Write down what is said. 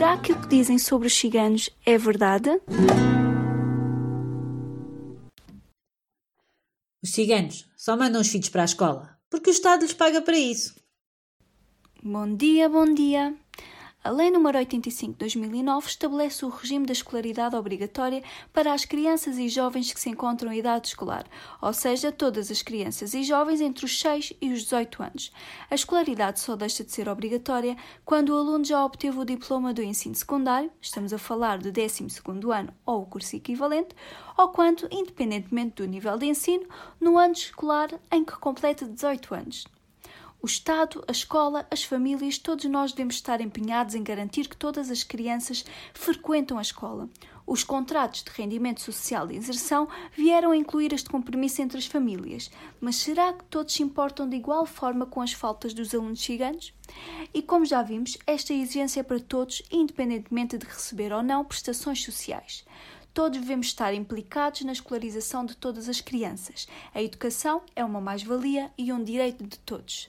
Será que o que dizem sobre os ciganos é verdade? Os ciganos só mandam os filhos para a escola porque o Estado lhes paga para isso. Bom dia, bom dia. A Lei nº 85 de 2009 estabelece o regime da escolaridade obrigatória para as crianças e jovens que se encontram em idade escolar, ou seja, todas as crianças e jovens entre os 6 e os 18 anos. A escolaridade só deixa de ser obrigatória quando o aluno já obteve o diploma do ensino secundário, estamos a falar do 12º ano ou o curso equivalente, ou quando, independentemente do nível de ensino, no ano escolar em que completa 18 anos. O Estado, a escola, as famílias, todos nós devemos estar empenhados em garantir que todas as crianças frequentam a escola. Os contratos de rendimento social de inserção vieram a incluir este compromisso entre as famílias, mas será que todos se importam de igual forma com as faltas dos alunos ciganos? E como já vimos, esta exigência é para todos, independentemente de receber ou não prestações sociais. Todos devemos estar implicados na escolarização de todas as crianças. A educação é uma mais-valia e um direito de todos.